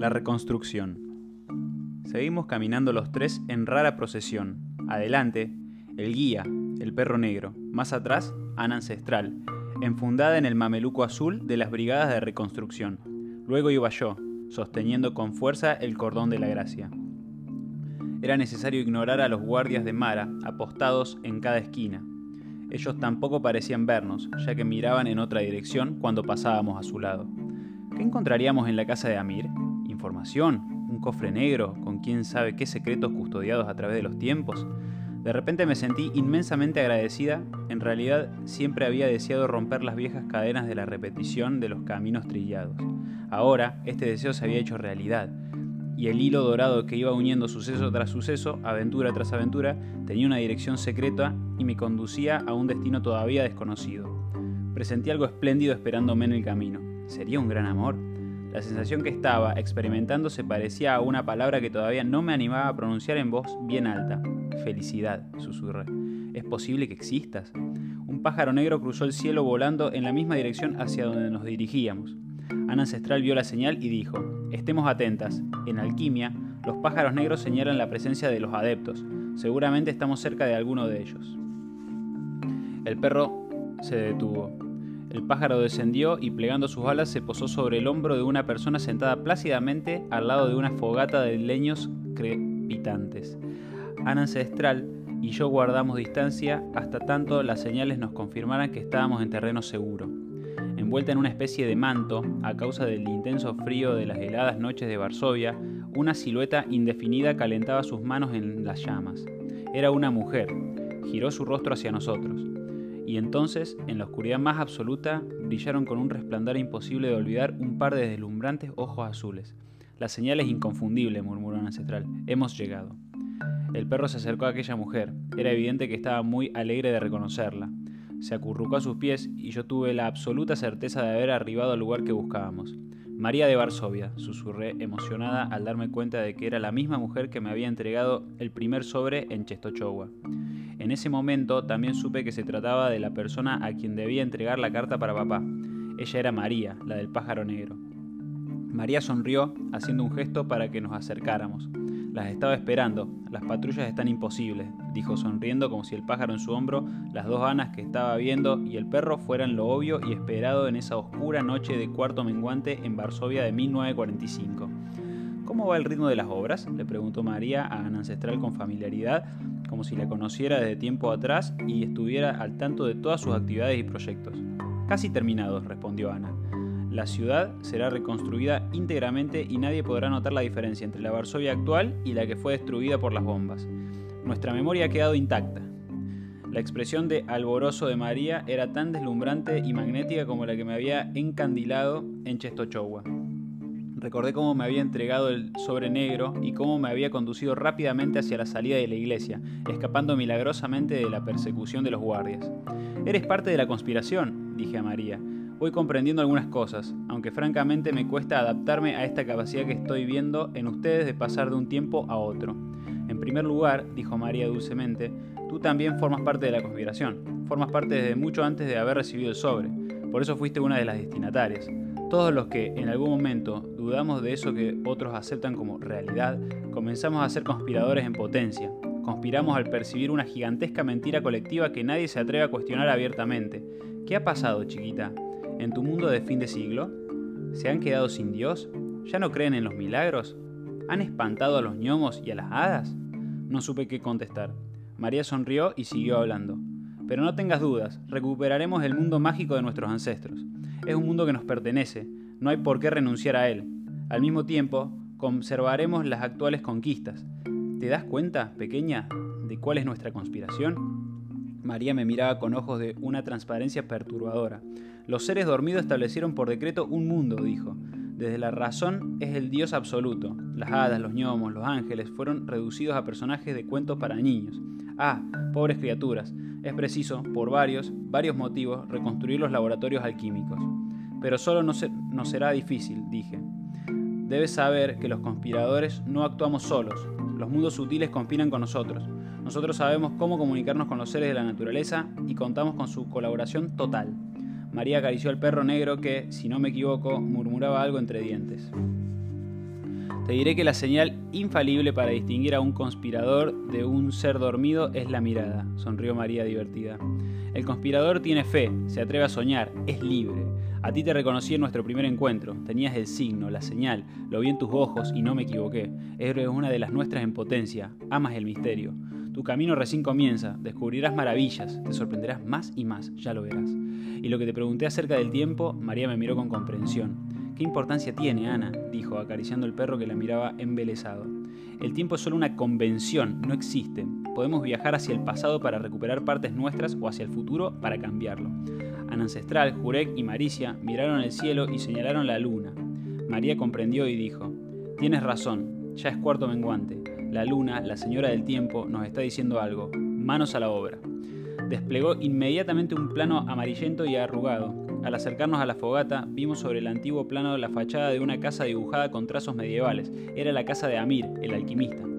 La reconstrucción. Seguimos caminando los tres en rara procesión. Adelante, el guía, el perro negro. Más atrás, Ana Ancestral, enfundada en el mameluco azul de las brigadas de reconstrucción. Luego iba yo, sosteniendo con fuerza el cordón de la gracia. Era necesario ignorar a los guardias de Mara, apostados en cada esquina. Ellos tampoco parecían vernos, ya que miraban en otra dirección cuando pasábamos a su lado. ¿Qué encontraríamos en la casa de Amir? ¿Información? ¿Un cofre negro con quién sabe qué secretos custodiados a través de los tiempos? De repente me sentí inmensamente agradecida, en realidad siempre había deseado romper las viejas cadenas de la repetición de los caminos trillados. Ahora este deseo se había hecho realidad, y el hilo dorado que iba uniendo suceso tras suceso, aventura tras aventura, tenía una dirección secreta y me conducía a un destino todavía desconocido. Presentí algo espléndido esperándome en el camino. ¿Sería un gran amor? La sensación que estaba experimentando se parecía a una palabra que todavía no me animaba a pronunciar en voz bien alta. Felicidad, susurré. ¿Es posible que existas? Un pájaro negro cruzó el cielo volando en la misma dirección hacia donde nos dirigíamos. Ana Ancestral vio la señal y dijo, estemos atentas. En alquimia, los pájaros negros señalan la presencia de los adeptos. Seguramente estamos cerca de alguno de ellos. El perro se detuvo. El pájaro descendió y plegando sus alas se posó sobre el hombro de una persona sentada plácidamente al lado de una fogata de leños crepitantes. Ana Ancestral y yo guardamos distancia hasta tanto las señales nos confirmaran que estábamos en terreno seguro. Envuelta en una especie de manto, a causa del intenso frío de las heladas noches de Varsovia, una silueta indefinida calentaba sus manos en las llamas. Era una mujer. Giró su rostro hacia nosotros y entonces, en la oscuridad más absoluta, brillaron con un resplandor imposible de olvidar un par de deslumbrantes ojos azules. La señal es inconfundible, murmuró un ancestral. Hemos llegado. El perro se acercó a aquella mujer. Era evidente que estaba muy alegre de reconocerla. Se acurrucó a sus pies y yo tuve la absoluta certeza de haber arribado al lugar que buscábamos. María de Varsovia, susurré emocionada al darme cuenta de que era la misma mujer que me había entregado el primer sobre en Chestochowa. En ese momento también supe que se trataba de la persona a quien debía entregar la carta para papá. Ella era María, la del pájaro negro. María sonrió, haciendo un gesto para que nos acercáramos. Las estaba esperando. Las patrullas están imposibles, dijo sonriendo como si el pájaro en su hombro, las dos anas que estaba viendo y el perro fueran lo obvio y esperado en esa oscura noche de cuarto menguante en Varsovia de 1945. ¿Cómo va el ritmo de las obras? le preguntó María a Ana Ancestral con familiaridad, como si la conociera desde tiempo atrás y estuviera al tanto de todas sus actividades y proyectos. Casi terminados, respondió Ana. La ciudad será reconstruida íntegramente y nadie podrá notar la diferencia entre la Varsovia actual y la que fue destruida por las bombas. Nuestra memoria ha quedado intacta. La expresión de alborozo de María era tan deslumbrante y magnética como la que me había encandilado en Chestochowa. Recordé cómo me había entregado el sobre negro y cómo me había conducido rápidamente hacia la salida de la iglesia, escapando milagrosamente de la persecución de los guardias. Eres parte de la conspiración, dije a María. Voy comprendiendo algunas cosas, aunque francamente me cuesta adaptarme a esta capacidad que estoy viendo en ustedes de pasar de un tiempo a otro. En primer lugar, dijo María dulcemente, tú también formas parte de la conspiración. Formas parte desde mucho antes de haber recibido el sobre. Por eso fuiste una de las destinatarias. Todos los que en algún momento dudamos de eso que otros aceptan como realidad, comenzamos a ser conspiradores en potencia. Conspiramos al percibir una gigantesca mentira colectiva que nadie se atreve a cuestionar abiertamente. ¿Qué ha pasado, chiquita? en tu mundo de fin de siglo? ¿Se han quedado sin Dios? ¿Ya no creen en los milagros? ¿Han espantado a los gnomos y a las hadas? No supe qué contestar. María sonrió y siguió hablando. Pero no tengas dudas, recuperaremos el mundo mágico de nuestros ancestros. Es un mundo que nos pertenece, no hay por qué renunciar a él. Al mismo tiempo, conservaremos las actuales conquistas. ¿Te das cuenta, pequeña, de cuál es nuestra conspiración? María me miraba con ojos de una transparencia perturbadora. Los seres dormidos establecieron por decreto un mundo, dijo. Desde la razón es el Dios absoluto. Las hadas, los gnomos, los ángeles fueron reducidos a personajes de cuentos para niños. Ah, pobres criaturas, es preciso, por varios, varios motivos, reconstruir los laboratorios alquímicos. Pero solo no, no será difícil, dije. Debes saber que los conspiradores no actuamos solos. Los mundos sutiles conspiran con nosotros. Nosotros sabemos cómo comunicarnos con los seres de la naturaleza y contamos con su colaboración total. María acarició al perro negro que, si no me equivoco, murmuraba algo entre dientes. Te diré que la señal infalible para distinguir a un conspirador de un ser dormido es la mirada, sonrió María divertida. El conspirador tiene fe, se atreve a soñar, es libre. A ti te reconocí en nuestro primer encuentro. Tenías el signo, la señal, lo vi en tus ojos y no me equivoqué. Eres una de las nuestras en potencia. Amas el misterio. Tu camino recién comienza. Descubrirás maravillas. Te sorprenderás más y más. Ya lo verás. Y lo que te pregunté acerca del tiempo, María me miró con comprensión. ¿Qué importancia tiene, Ana? dijo, acariciando el perro que la miraba embelesado. El tiempo es solo una convención, no existe. Podemos viajar hacia el pasado para recuperar partes nuestras o hacia el futuro para cambiarlo. Ancestral, Jurek y Maricia miraron el cielo y señalaron la luna. María comprendió y dijo, Tienes razón, ya es cuarto menguante. La luna, la señora del tiempo, nos está diciendo algo. Manos a la obra. Desplegó inmediatamente un plano amarillento y arrugado. Al acercarnos a la fogata, vimos sobre el antiguo plano la fachada de una casa dibujada con trazos medievales. Era la casa de Amir, el alquimista.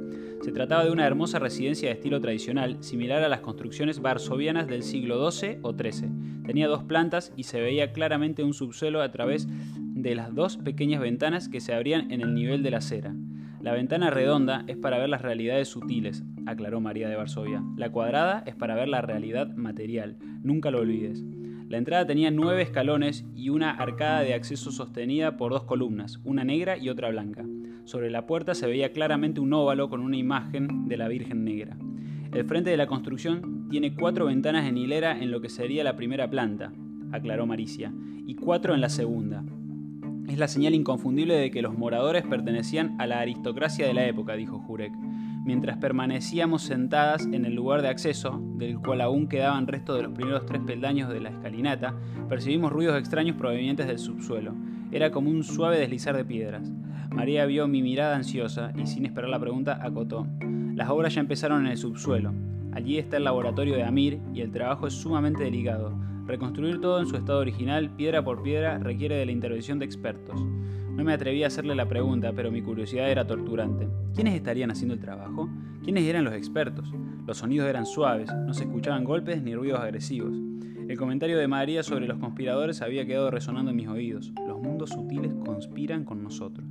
Se trataba de una hermosa residencia de estilo tradicional, similar a las construcciones varsovianas del siglo XII o XIII. Tenía dos plantas y se veía claramente un subsuelo a través de las dos pequeñas ventanas que se abrían en el nivel de la acera. La ventana redonda es para ver las realidades sutiles, aclaró María de Varsovia. La cuadrada es para ver la realidad material. Nunca lo olvides. La entrada tenía nueve escalones y una arcada de acceso sostenida por dos columnas, una negra y otra blanca. Sobre la puerta se veía claramente un óvalo con una imagen de la Virgen Negra. El frente de la construcción tiene cuatro ventanas en hilera en lo que sería la primera planta, aclaró Maricia, y cuatro en la segunda. Es la señal inconfundible de que los moradores pertenecían a la aristocracia de la época, dijo Jurek. Mientras permanecíamos sentadas en el lugar de acceso, del cual aún quedaban restos de los primeros tres peldaños de la escalinata, percibimos ruidos extraños provenientes del subsuelo. Era como un suave deslizar de piedras. María vio mi mirada ansiosa y sin esperar la pregunta acotó. Las obras ya empezaron en el subsuelo. Allí está el laboratorio de Amir y el trabajo es sumamente delicado. Reconstruir todo en su estado original, piedra por piedra, requiere de la intervención de expertos. No me atreví a hacerle la pregunta, pero mi curiosidad era torturante. ¿Quiénes estarían haciendo el trabajo? ¿Quiénes eran los expertos? Los sonidos eran suaves, no se escuchaban golpes ni ruidos agresivos. El comentario de María sobre los conspiradores había quedado resonando en mis oídos. Los mundos sutiles conspiran con nosotros.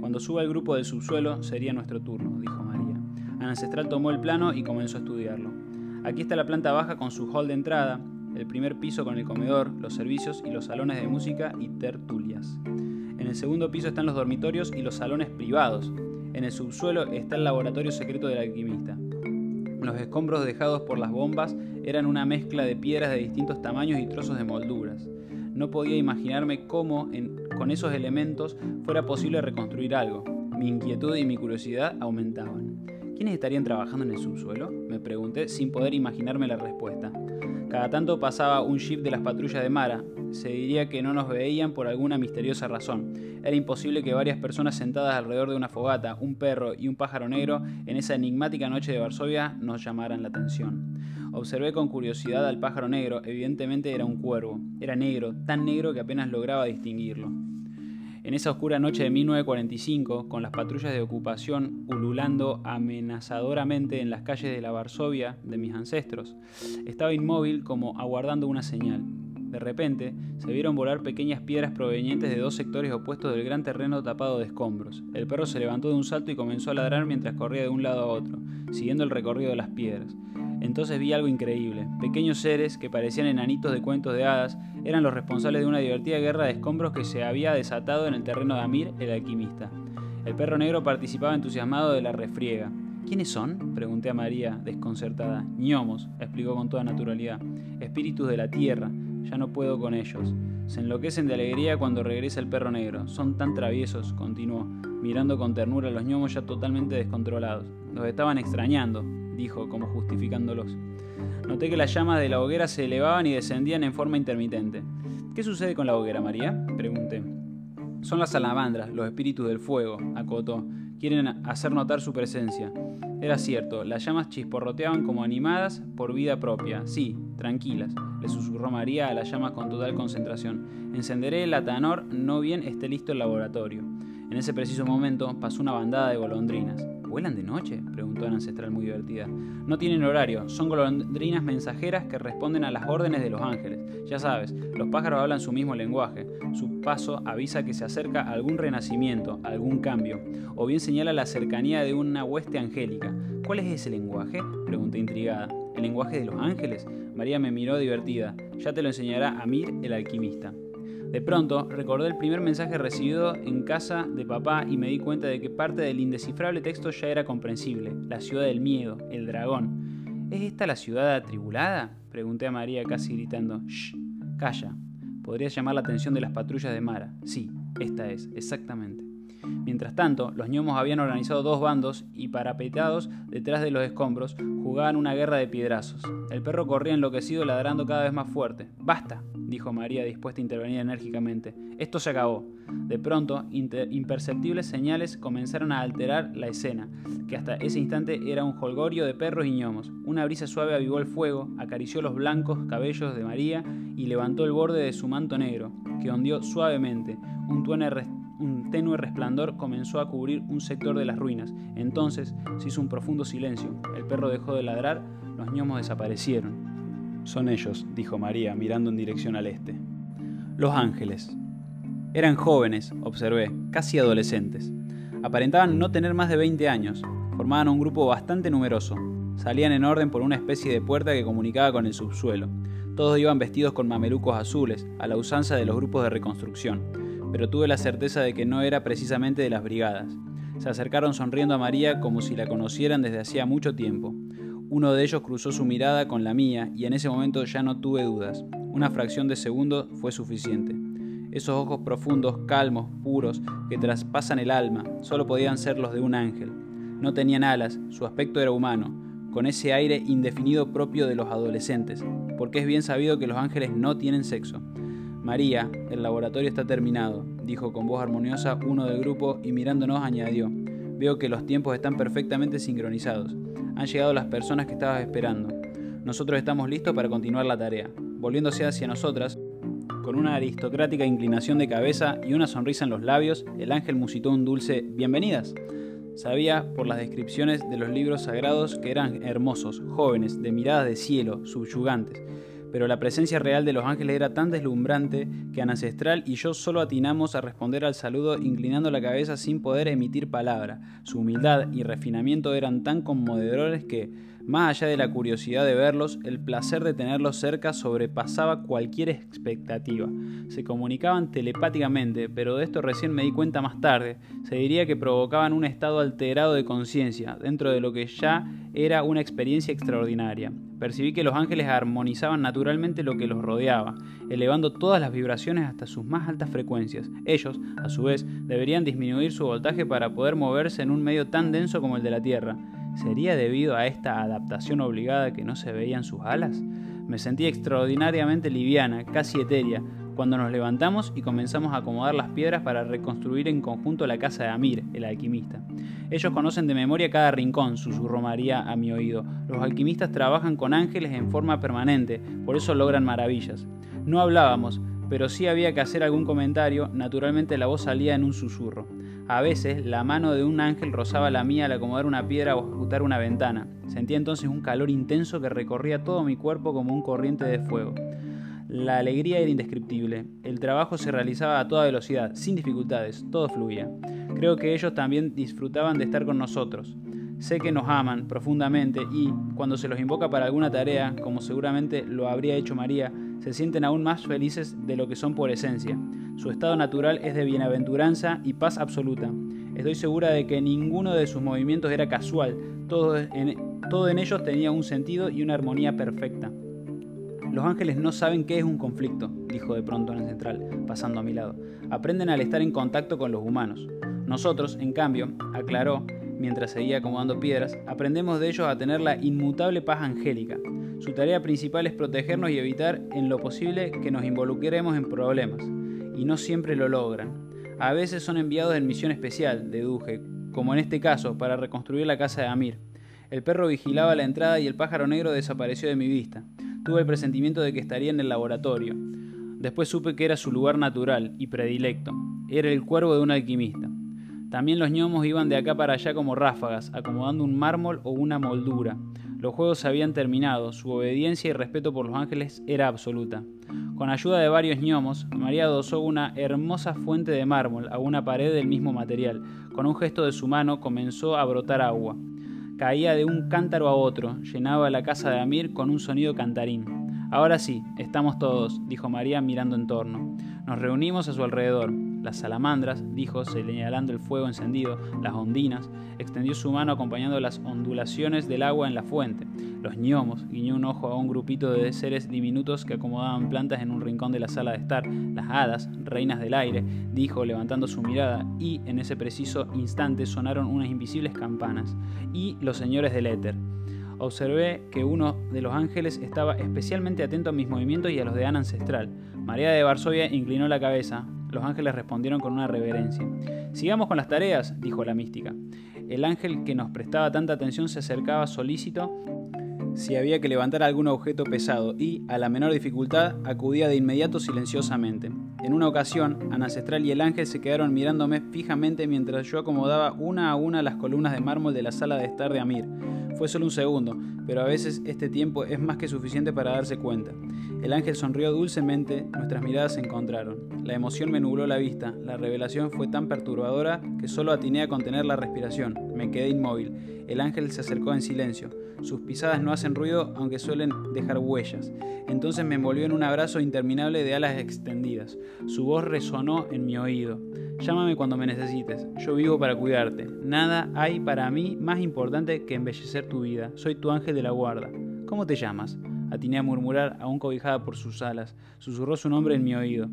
Cuando suba el grupo del subsuelo sería nuestro turno, dijo María. Ancestral tomó el plano y comenzó a estudiarlo. Aquí está la planta baja con su hall de entrada, el primer piso con el comedor, los servicios y los salones de música y tertulias. En el segundo piso están los dormitorios y los salones privados. En el subsuelo está el laboratorio secreto del alquimista. Los escombros dejados por las bombas eran una mezcla de piedras de distintos tamaños y trozos de molduras. No podía imaginarme cómo con esos elementos fuera posible reconstruir algo. Mi inquietud y mi curiosidad aumentaban. ¿Quiénes estarían trabajando en el subsuelo? Me pregunté sin poder imaginarme la respuesta. Cada tanto pasaba un jeep de las patrullas de Mara. Se diría que no nos veían por alguna misteriosa razón. Era imposible que varias personas sentadas alrededor de una fogata, un perro y un pájaro negro en esa enigmática noche de Varsovia nos llamaran la atención. Observé con curiosidad al pájaro negro, evidentemente era un cuervo. Era negro, tan negro que apenas lograba distinguirlo. En esa oscura noche de 1945, con las patrullas de ocupación ululando amenazadoramente en las calles de la Varsovia de mis ancestros, estaba inmóvil como aguardando una señal. De repente, se vieron volar pequeñas piedras provenientes de dos sectores opuestos del gran terreno tapado de escombros. El perro se levantó de un salto y comenzó a ladrar mientras corría de un lado a otro, siguiendo el recorrido de las piedras. Entonces vi algo increíble. Pequeños seres que parecían enanitos de cuentos de hadas eran los responsables de una divertida guerra de escombros que se había desatado en el terreno de Amir, el alquimista. El perro negro participaba entusiasmado de la refriega. ¿Quiénes son? pregunté a María, desconcertada. Ñomos, explicó con toda naturalidad. Espíritus de la tierra. Ya no puedo con ellos. Se enloquecen de alegría cuando regresa el perro negro. Son tan traviesos, continuó, mirando con ternura a los ñomos ya totalmente descontrolados. Los estaban extrañando dijo, como justificándolos. Noté que las llamas de la hoguera se elevaban y descendían en forma intermitente. ¿Qué sucede con la hoguera, María? pregunté. Son las salamandras, los espíritus del fuego, acotó. Quieren hacer notar su presencia. Era cierto, las llamas chisporroteaban como animadas por vida propia. Sí, tranquilas, le susurró María a las llamas con total concentración. Encenderé el atanor, no bien esté listo el laboratorio. En ese preciso momento pasó una bandada de golondrinas. vuelan de noche? Ancestral muy divertida. No tienen horario, son golondrinas mensajeras que responden a las órdenes de los ángeles. Ya sabes, los pájaros hablan su mismo lenguaje. Su paso avisa que se acerca algún renacimiento, algún cambio, o bien señala la cercanía de una hueste angélica. ¿Cuál es ese lenguaje? pregunté intrigada. ¿El lenguaje de los ángeles? María me miró divertida. Ya te lo enseñará Amir el alquimista. De pronto, recordé el primer mensaje recibido en casa de papá y me di cuenta de que parte del indescifrable texto ya era comprensible. La ciudad del miedo, el dragón. ¿Es esta la ciudad atribulada? Pregunté a María casi gritando. Shh, calla. Podría llamar la atención de las patrullas de Mara. Sí, esta es, exactamente. Mientras tanto, los gnomos habían organizado dos bandos y parapetados detrás de los escombros jugaban una guerra de piedrazos. El perro corría enloquecido ladrando cada vez más fuerte. ¡Basta! Dijo María dispuesta a intervenir enérgicamente. Esto se acabó. De pronto, imperceptibles señales comenzaron a alterar la escena, que hasta ese instante era un holgorio de perros y gnomos. Una brisa suave avivó el fuego, acarició los blancos cabellos de María y levantó el borde de su manto negro, que ondeó suavemente. Un un tenue resplandor comenzó a cubrir un sector de las ruinas. Entonces se hizo un profundo silencio. El perro dejó de ladrar, los gnomos desaparecieron. Son ellos, dijo María, mirando en dirección al este. Los ángeles. Eran jóvenes, observé, casi adolescentes. Aparentaban no tener más de 20 años. Formaban un grupo bastante numeroso. Salían en orden por una especie de puerta que comunicaba con el subsuelo. Todos iban vestidos con mamelucos azules, a la usanza de los grupos de reconstrucción pero tuve la certeza de que no era precisamente de las brigadas. Se acercaron sonriendo a María como si la conocieran desde hacía mucho tiempo. Uno de ellos cruzó su mirada con la mía y en ese momento ya no tuve dudas. Una fracción de segundo fue suficiente. Esos ojos profundos, calmos, puros, que traspasan el alma, solo podían ser los de un ángel. No tenían alas, su aspecto era humano, con ese aire indefinido propio de los adolescentes, porque es bien sabido que los ángeles no tienen sexo. María, el laboratorio está terminado, dijo con voz armoniosa uno del grupo y mirándonos añadió, veo que los tiempos están perfectamente sincronizados. Han llegado las personas que estabas esperando. Nosotros estamos listos para continuar la tarea. Volviéndose hacia nosotras, con una aristocrática inclinación de cabeza y una sonrisa en los labios, el ángel musitó un dulce Bienvenidas. Sabía por las descripciones de los libros sagrados que eran hermosos, jóvenes, de miradas de cielo, subyugantes pero la presencia real de los ángeles era tan deslumbrante que Ancestral y yo solo atinamos a responder al saludo inclinando la cabeza sin poder emitir palabra. Su humildad y refinamiento eran tan conmovedores que, más allá de la curiosidad de verlos, el placer de tenerlos cerca sobrepasaba cualquier expectativa. Se comunicaban telepáticamente, pero de esto recién me di cuenta más tarde. Se diría que provocaban un estado alterado de conciencia, dentro de lo que ya era una experiencia extraordinaria percibí que los ángeles armonizaban naturalmente lo que los rodeaba, elevando todas las vibraciones hasta sus más altas frecuencias. Ellos, a su vez, deberían disminuir su voltaje para poder moverse en un medio tan denso como el de la Tierra. ¿Sería debido a esta adaptación obligada que no se veían sus alas? Me sentí extraordinariamente liviana, casi etérea, cuando nos levantamos y comenzamos a acomodar las piedras para reconstruir en conjunto la casa de Amir, el alquimista. Ellos conocen de memoria cada rincón, susurró María a mi oído. Los alquimistas trabajan con ángeles en forma permanente, por eso logran maravillas. No hablábamos, pero sí había que hacer algún comentario, naturalmente la voz salía en un susurro. A veces la mano de un ángel rozaba la mía al acomodar una piedra o ejecutar una ventana. Sentía entonces un calor intenso que recorría todo mi cuerpo como un corriente de fuego. La alegría era indescriptible. El trabajo se realizaba a toda velocidad, sin dificultades, todo fluía. Creo que ellos también disfrutaban de estar con nosotros. Sé que nos aman profundamente y, cuando se los invoca para alguna tarea, como seguramente lo habría hecho María, se sienten aún más felices de lo que son por esencia. Su estado natural es de bienaventuranza y paz absoluta. Estoy segura de que ninguno de sus movimientos era casual, todo en, ellos tenía un sentido y una armonía perfecta. Los ángeles no saben qué es un conflicto, dijo de pronto en el central, pasando a mi lado. Aprenden al estar en contacto con los humanos. Nosotros, en cambio, aclaró, mientras seguía acomodando piedras, aprendemos de ellos a tener la inmutable paz angélica. Su tarea principal es protegernos y evitar en lo posible que nos involucremos en problemas, y no siempre lo logran. A veces son enviados en misión especial, deduje, como en este caso, para reconstruir la casa de Amir. El perro vigilaba la entrada y el pájaro negro desapareció de mi vista. Tuve el presentimiento de que estaría en el laboratorio. Después supe que era su lugar natural y predilecto. Era el cuervo de un alquimista. También los gnomos iban de acá para allá como ráfagas, acomodando un mármol o una moldura. Los juegos se habían terminado, su obediencia y respeto por los ángeles era absoluta. Con ayuda de varios gnomos, María adosó una hermosa fuente de mármol a una pared del mismo material. Con un gesto de su mano comenzó a brotar agua. Caía de un cántaro a otro, llenaba la casa de Amir con un sonido cantarín. Ahora sí, estamos todos, dijo María mirando en torno. Nos reunimos a su alrededor. Las salamandras, dijo, señalando el fuego encendido, las ondinas, extendió su mano acompañando las ondulaciones del agua en la fuente. Los gnomos, guiñó un ojo a un grupito de seres diminutos que acomodaban plantas en un rincón de la sala de estar. Las hadas, reinas del aire, dijo, levantando su mirada, y en ese preciso instante sonaron unas invisibles campanas. Y los señores del éter. Observé que uno de los ángeles estaba especialmente atento a mis movimientos y a los de Ana Ancestral. María de Varsovia inclinó la cabeza, los ángeles respondieron con una reverencia. Sigamos con las tareas, dijo la mística. El ángel que nos prestaba tanta atención se acercaba solícito si había que levantar algún objeto pesado y, a la menor dificultad, acudía de inmediato silenciosamente. En una ocasión, Ancestral y el ángel se quedaron mirándome fijamente mientras yo acomodaba una a una las columnas de mármol de la sala de estar de Amir. Fue solo un segundo, pero a veces este tiempo es más que suficiente para darse cuenta. El ángel sonrió dulcemente, nuestras miradas se encontraron. La emoción me nubló la vista, la revelación fue tan perturbadora que solo atiné a contener la respiración. Me quedé inmóvil. El ángel se acercó en silencio. Sus pisadas no hacen ruido, aunque suelen dejar huellas. Entonces me envolvió en un abrazo interminable de alas extendidas. Su voz resonó en mi oído. Llámame cuando me necesites. Yo vivo para cuidarte. Nada hay para mí más importante que embellecer tu vida. Soy tu ángel de la guarda. ¿Cómo te llamas? Atiné a murmurar, aún cobijada por sus alas. Susurró su nombre en mi oído.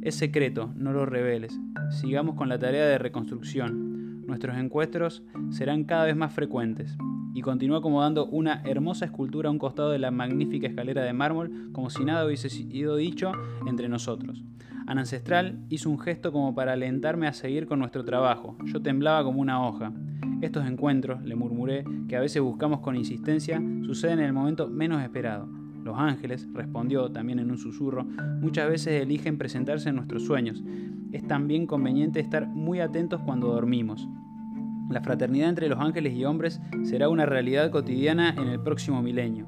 Es secreto, no lo reveles. Sigamos con la tarea de reconstrucción. Nuestros encuentros serán cada vez más frecuentes. Y continuó acomodando una hermosa escultura a un costado de la magnífica escalera de mármol, como si nada hubiese sido dicho entre nosotros. An Ancestral hizo un gesto como para alentarme a seguir con nuestro trabajo. Yo temblaba como una hoja. Estos encuentros, le murmuré, que a veces buscamos con insistencia, suceden en el momento menos esperado. Los ángeles, respondió también en un susurro, muchas veces eligen presentarse en nuestros sueños. Es también conveniente estar muy atentos cuando dormimos. La fraternidad entre los ángeles y hombres será una realidad cotidiana en el próximo milenio,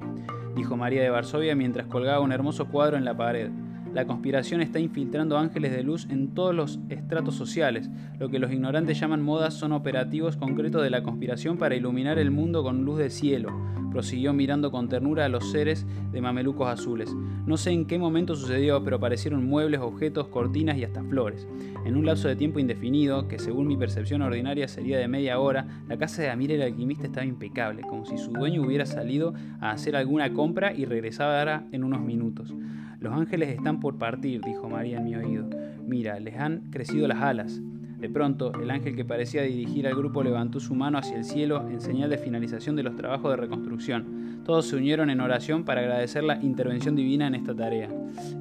dijo María de Varsovia mientras colgaba un hermoso cuadro en la pared. La conspiración está infiltrando ángeles de luz en todos los estratos sociales. Lo que los ignorantes llaman modas son operativos concretos de la conspiración para iluminar el mundo con luz de cielo prosiguió mirando con ternura a los seres de mamelucos azules. No sé en qué momento sucedió, pero aparecieron muebles, objetos, cortinas y hasta flores. En un lapso de tiempo indefinido, que según mi percepción ordinaria sería de media hora, la casa de Amir el alquimista estaba impecable, como si su dueño hubiera salido a hacer alguna compra y regresara en unos minutos. Los ángeles están por partir, dijo María en mi oído. Mira, les han crecido las alas. De pronto, el ángel que parecía dirigir al grupo levantó su mano hacia el cielo en señal de finalización de los trabajos de reconstrucción. Todos se unieron en oración para agradecer la intervención divina en esta tarea.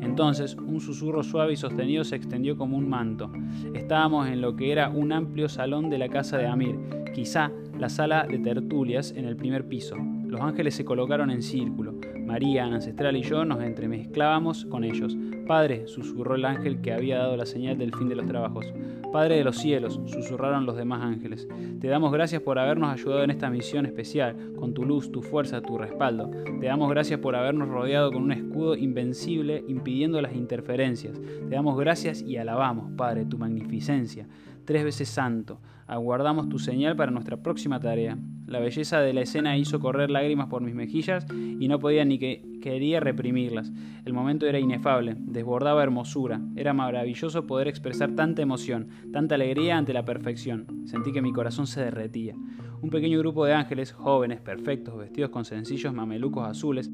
Entonces, un susurro suave y sostenido se extendió como un manto. Estábamos en lo que era un amplio salón de la casa de Amir, quizá la sala de tertulias en el primer piso. Los ángeles se colocaron en círculo. María, Ancestral y yo nos entremezclábamos con ellos. Padre, susurró el ángel que había dado la señal del fin de los trabajos. Padre de los cielos, susurraron los demás ángeles. Te damos gracias por habernos ayudado en esta misión especial, con tu luz, tu fuerza, tu respaldo. Te damos gracias por habernos rodeado con un escudo invencible impidiendo las interferencias. Te damos gracias y alabamos, Padre, tu magnificencia tres veces santo. Aguardamos tu señal para nuestra próxima tarea. La belleza de la escena hizo correr lágrimas por mis mejillas y no podía ni que quería reprimirlas. El momento era inefable, desbordaba hermosura. Era maravilloso poder expresar tanta emoción, tanta alegría ante la perfección. Sentí que mi corazón se derretía. Un pequeño grupo de ángeles, jóvenes, perfectos, vestidos con sencillos mamelucos azules,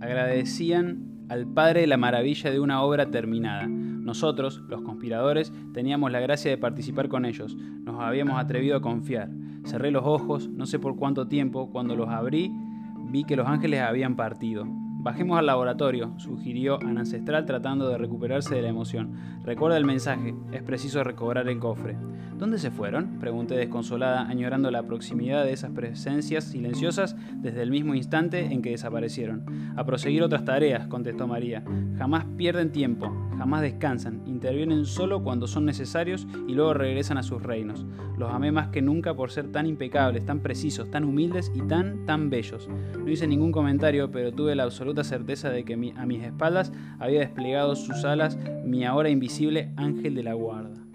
agradecían al Padre la maravilla de una obra terminada. Nosotros, los conspiradores, teníamos la gracia de participar con ellos, nos habíamos atrevido a confiar. Cerré los ojos, no sé por cuánto tiempo, cuando los abrí, vi que los ángeles habían partido. Bajemos al laboratorio, sugirió Ana Ancestral tratando de recuperarse de la emoción. Recuerda el mensaje, es preciso recobrar el cofre. ¿Dónde se fueron? Pregunté desconsolada, añorando la proximidad de esas presencias silenciosas desde el mismo instante en que desaparecieron. A proseguir otras tareas, contestó María. Jamás pierden tiempo, jamás descansan, intervienen solo cuando son necesarios y luego regresan a sus reinos. Los amé más que nunca por ser tan impecables, tan precisos, tan humildes y tan, tan bellos. No hice ningún comentario, pero tuve la certeza de que a mis espaldas había desplegado sus alas mi ahora invisible ángel de la guarda.